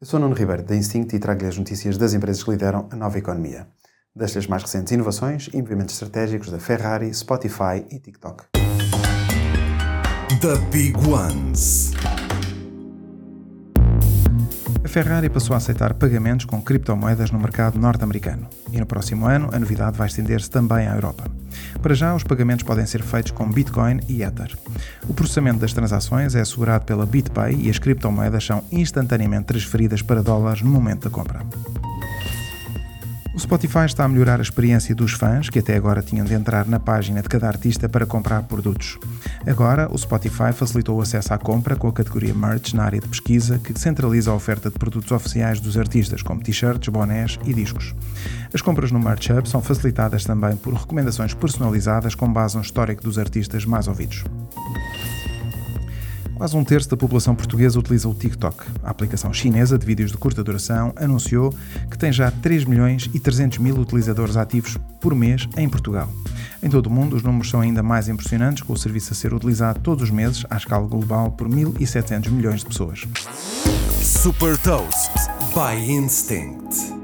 Eu sou Nuno Ribeiro, da Instinct, e trago-lhe as notícias das empresas que lideram a nova economia. Das mais recentes inovações e movimentos estratégicos da Ferrari, Spotify e TikTok. The Big Ones. A Ferrari passou a aceitar pagamentos com criptomoedas no mercado norte-americano. E no próximo ano, a novidade vai estender-se também à Europa. Para já, os pagamentos podem ser feitos com Bitcoin e Ether. O processamento das transações é assegurado pela BitPay e as criptomoedas são instantaneamente transferidas para dólares no momento da compra. O Spotify está a melhorar a experiência dos fãs que até agora tinham de entrar na página de cada artista para comprar produtos. Agora, o Spotify facilitou o acesso à compra com a categoria Merch na área de pesquisa, que centraliza a oferta de produtos oficiais dos artistas, como t-shirts, bonés e discos. As compras no Merch Hub são facilitadas também por recomendações personalizadas com base no histórico dos artistas mais ouvidos. Quase um terço da população portuguesa utiliza o TikTok. A aplicação chinesa de vídeos de curta duração anunciou que tem já 3 milhões e 300 mil utilizadores ativos por mês em Portugal. Em todo o mundo, os números são ainda mais impressionantes, com o serviço a ser utilizado todos os meses, à escala global, por 1.700 milhões de pessoas. Super Toast by Instinct.